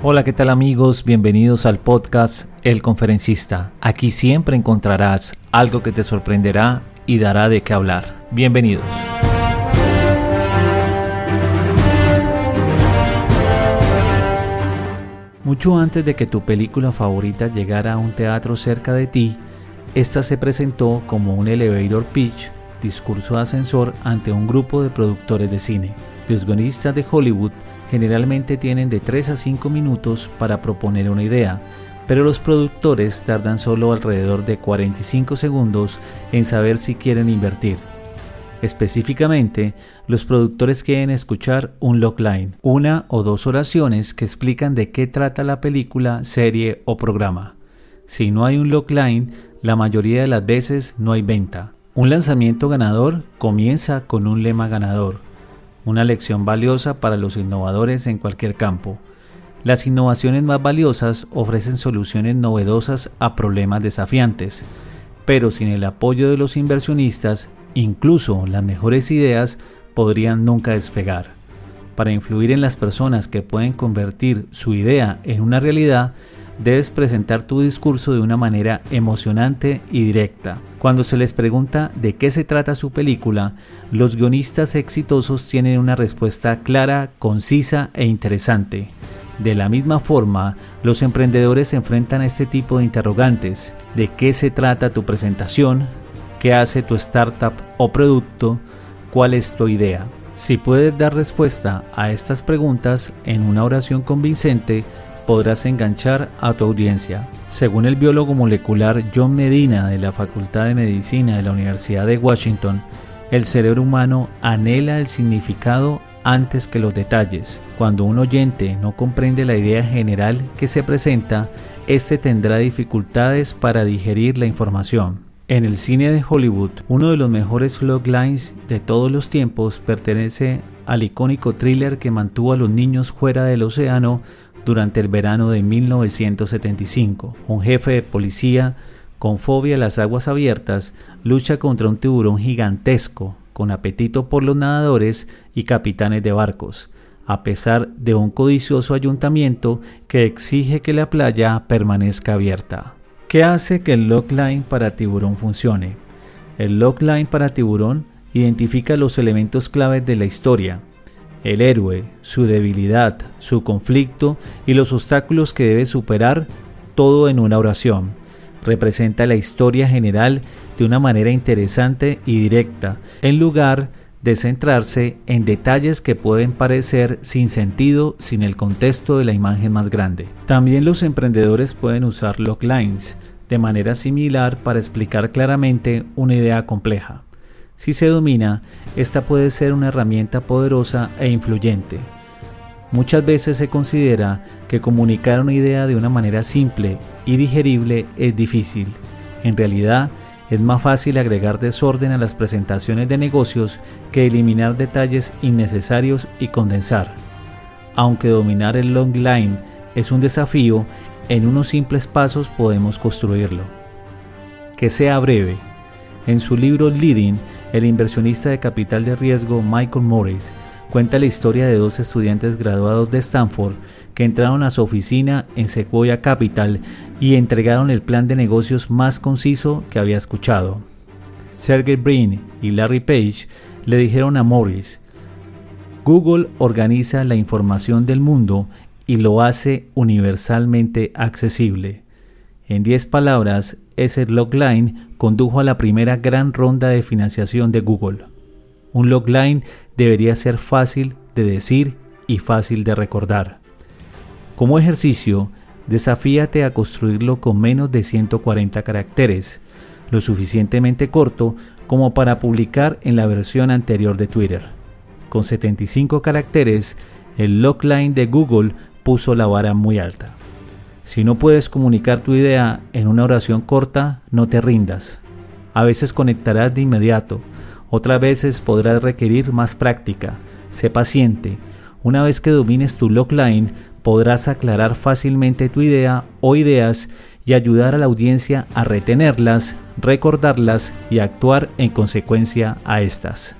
Hola, ¿qué tal amigos? Bienvenidos al podcast El Conferencista. Aquí siempre encontrarás algo que te sorprenderá y dará de qué hablar. Bienvenidos. Mucho antes de que tu película favorita llegara a un teatro cerca de ti, esta se presentó como un elevator pitch, discurso de ascensor ante un grupo de productores de cine. Los guionistas de Hollywood generalmente tienen de 3 a 5 minutos para proponer una idea, pero los productores tardan solo alrededor de 45 segundos en saber si quieren invertir. Específicamente, los productores quieren escuchar un logline, una o dos oraciones que explican de qué trata la película, serie o programa. Si no hay un logline, la mayoría de las veces no hay venta. Un lanzamiento ganador comienza con un lema ganador, una lección valiosa para los innovadores en cualquier campo. Las innovaciones más valiosas ofrecen soluciones novedosas a problemas desafiantes, pero sin el apoyo de los inversionistas Incluso las mejores ideas podrían nunca despegar. Para influir en las personas que pueden convertir su idea en una realidad, debes presentar tu discurso de una manera emocionante y directa. Cuando se les pregunta de qué se trata su película, los guionistas exitosos tienen una respuesta clara, concisa e interesante. De la misma forma, los emprendedores se enfrentan a este tipo de interrogantes. ¿De qué se trata tu presentación? qué hace tu startup o producto, cuál es tu idea. Si puedes dar respuesta a estas preguntas en una oración convincente, podrás enganchar a tu audiencia. Según el biólogo molecular John Medina de la Facultad de Medicina de la Universidad de Washington, el cerebro humano anhela el significado antes que los detalles. Cuando un oyente no comprende la idea general que se presenta, éste tendrá dificultades para digerir la información. En el cine de Hollywood, uno de los mejores lines de todos los tiempos pertenece al icónico thriller que mantuvo a los niños fuera del océano durante el verano de 1975. Un jefe de policía con fobia a las aguas abiertas lucha contra un tiburón gigantesco con apetito por los nadadores y capitanes de barcos, a pesar de un codicioso ayuntamiento que exige que la playa permanezca abierta. ¿Qué hace que el logline para tiburón funcione? El logline para tiburón identifica los elementos claves de la historia, el héroe, su debilidad, su conflicto y los obstáculos que debe superar, todo en una oración. Representa la historia general de una manera interesante y directa, en lugar de centrarse en detalles que pueden parecer sin sentido sin el contexto de la imagen más grande. También los emprendedores pueden usar loglines de manera similar para explicar claramente una idea compleja. Si se domina, esta puede ser una herramienta poderosa e influyente. Muchas veces se considera que comunicar una idea de una manera simple y digerible es difícil. En realidad, es más fácil agregar desorden a las presentaciones de negocios que eliminar detalles innecesarios y condensar. Aunque dominar el long line es un desafío, en unos simples pasos podemos construirlo. Que sea breve. En su libro Leading, el inversionista de capital de riesgo Michael Morris cuenta la historia de dos estudiantes graduados de Stanford que entraron a su oficina en Sequoia Capital y entregaron el plan de negocios más conciso que había escuchado. Sergey Brin y Larry Page le dijeron a Morris, Google organiza la información del mundo y lo hace universalmente accesible. En 10 palabras, ese logline condujo a la primera gran ronda de financiación de Google. Un logline debería ser fácil de decir y fácil de recordar. Como ejercicio, desafíate a construirlo con menos de 140 caracteres, lo suficientemente corto como para publicar en la versión anterior de Twitter. Con 75 caracteres, el logline de Google puso la vara muy alta. Si no puedes comunicar tu idea en una oración corta, no te rindas. A veces conectarás de inmediato, otras veces podrás requerir más práctica. Sé paciente. Una vez que domines tu logline, podrás aclarar fácilmente tu idea o ideas y ayudar a la audiencia a retenerlas, recordarlas y actuar en consecuencia a estas.